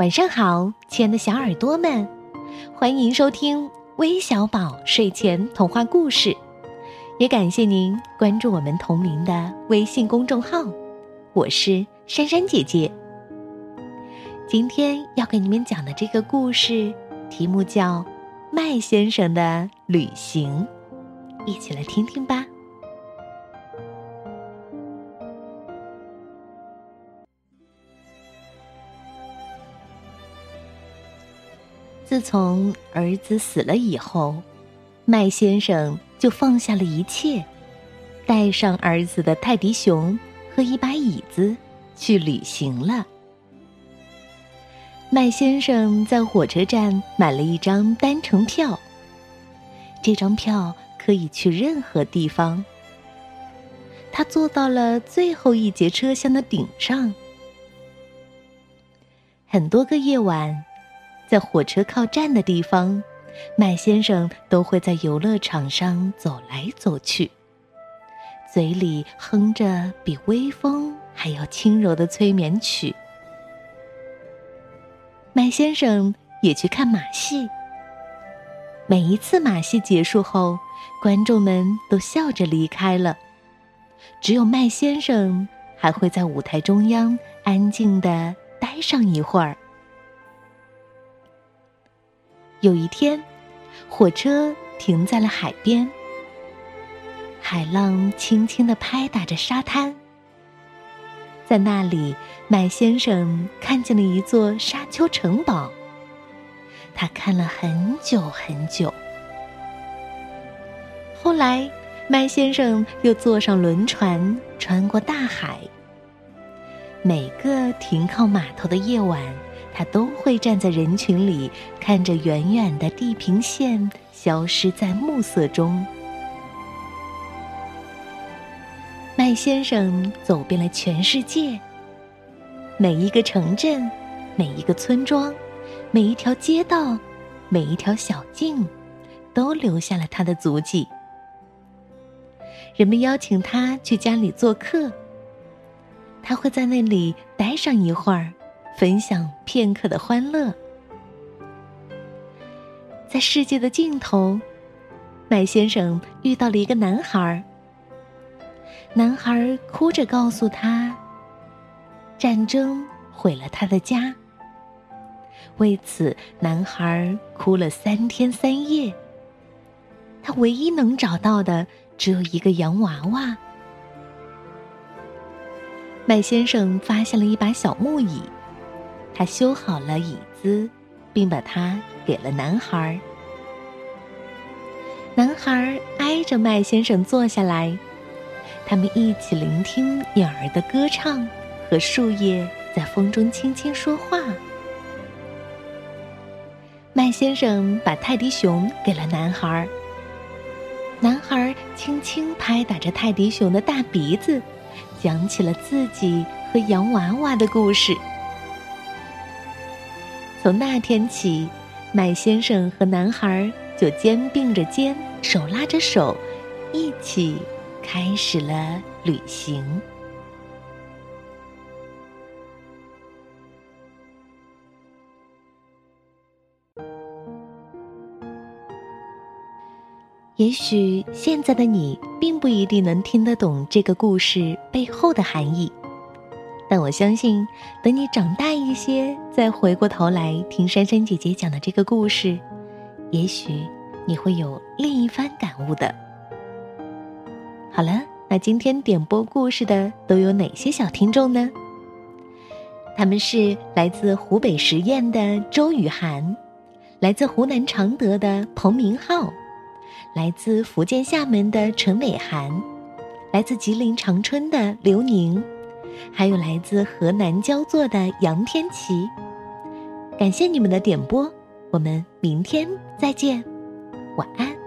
晚上好，亲爱的小耳朵们，欢迎收听微小宝睡前童话故事，也感谢您关注我们同名的微信公众号。我是珊珊姐姐。今天要给你们讲的这个故事，题目叫《麦先生的旅行》，一起来听听吧。自从儿子死了以后，麦先生就放下了一切，带上儿子的泰迪熊和一把椅子去旅行了。麦先生在火车站买了一张单程票，这张票可以去任何地方。他坐到了最后一节车厢的顶上，很多个夜晚。在火车靠站的地方，麦先生都会在游乐场上走来走去，嘴里哼着比微风还要轻柔的催眠曲。麦先生也去看马戏。每一次马戏结束后，观众们都笑着离开了，只有麦先生还会在舞台中央安静的待上一会儿。有一天，火车停在了海边，海浪轻轻地拍打着沙滩。在那里，麦先生看见了一座沙丘城堡。他看了很久很久。后来，麦先生又坐上轮船，穿过大海。每个停靠码头的夜晚。他都会站在人群里，看着远远的地平线消失在暮色中。麦先生走遍了全世界，每一个城镇，每一个村庄，每一条街道，每一条小径，都留下了他的足迹。人们邀请他去家里做客，他会在那里待上一会儿。分享片刻的欢乐，在世界的尽头，麦先生遇到了一个男孩。男孩哭着告诉他，战争毁了他的家。为此，男孩哭了三天三夜。他唯一能找到的只有一个洋娃娃。麦先生发现了一把小木椅。他修好了椅子，并把它给了男孩。男孩挨着麦先生坐下来，他们一起聆听鸟儿的歌唱和树叶在风中轻轻说话。麦先生把泰迪熊给了男孩，男孩轻轻拍打着泰迪熊的大鼻子，讲起了自己和洋娃娃的故事。从那天起，麦先生和男孩就肩并着肩，手拉着手，一起开始了旅行。也许现在的你并不一定能听得懂这个故事背后的含义。但我相信，等你长大一些，再回过头来听珊珊姐姐讲的这个故事，也许你会有另一番感悟的。好了，那今天点播故事的都有哪些小听众呢？他们是来自湖北十堰的周雨涵，来自湖南常德的彭明浩，来自福建厦门的陈伟涵，来自吉林长春的刘宁。还有来自河南焦作的杨天琪，感谢你们的点播，我们明天再见，晚安。